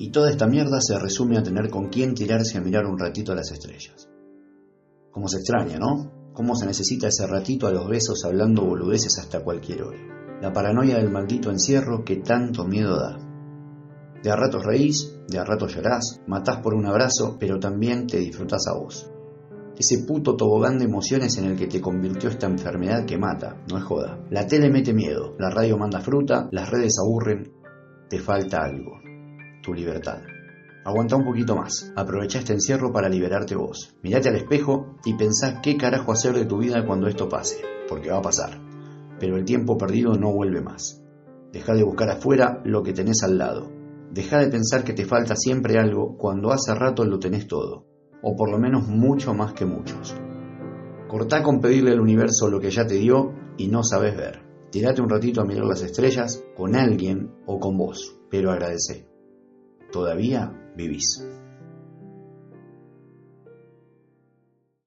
Y toda esta mierda se resume a tener con quién tirarse a mirar un ratito a las estrellas. Cómo se extraña, ¿no? Cómo se necesita ese ratito a los besos hablando boludeces hasta cualquier hora. La paranoia del maldito encierro que tanto miedo da. De a ratos reís, de a ratos llorás, matás por un abrazo, pero también te disfrutás a vos. Ese puto tobogán de emociones en el que te convirtió esta enfermedad que mata, no es joda. La tele mete miedo, la radio manda fruta, las redes aburren, te falta algo tu libertad. Aguanta un poquito más. Aprovecha este encierro para liberarte vos. Mirate al espejo y pensá qué carajo hacer de tu vida cuando esto pase, porque va a pasar. Pero el tiempo perdido no vuelve más. Deja de buscar afuera lo que tenés al lado. Deja de pensar que te falta siempre algo cuando hace rato lo tenés todo, o por lo menos mucho más que muchos. Cortá con pedirle al universo lo que ya te dio y no sabes ver. Tirate un ratito a mirar las estrellas con alguien o con vos, pero agradece todavía vivís.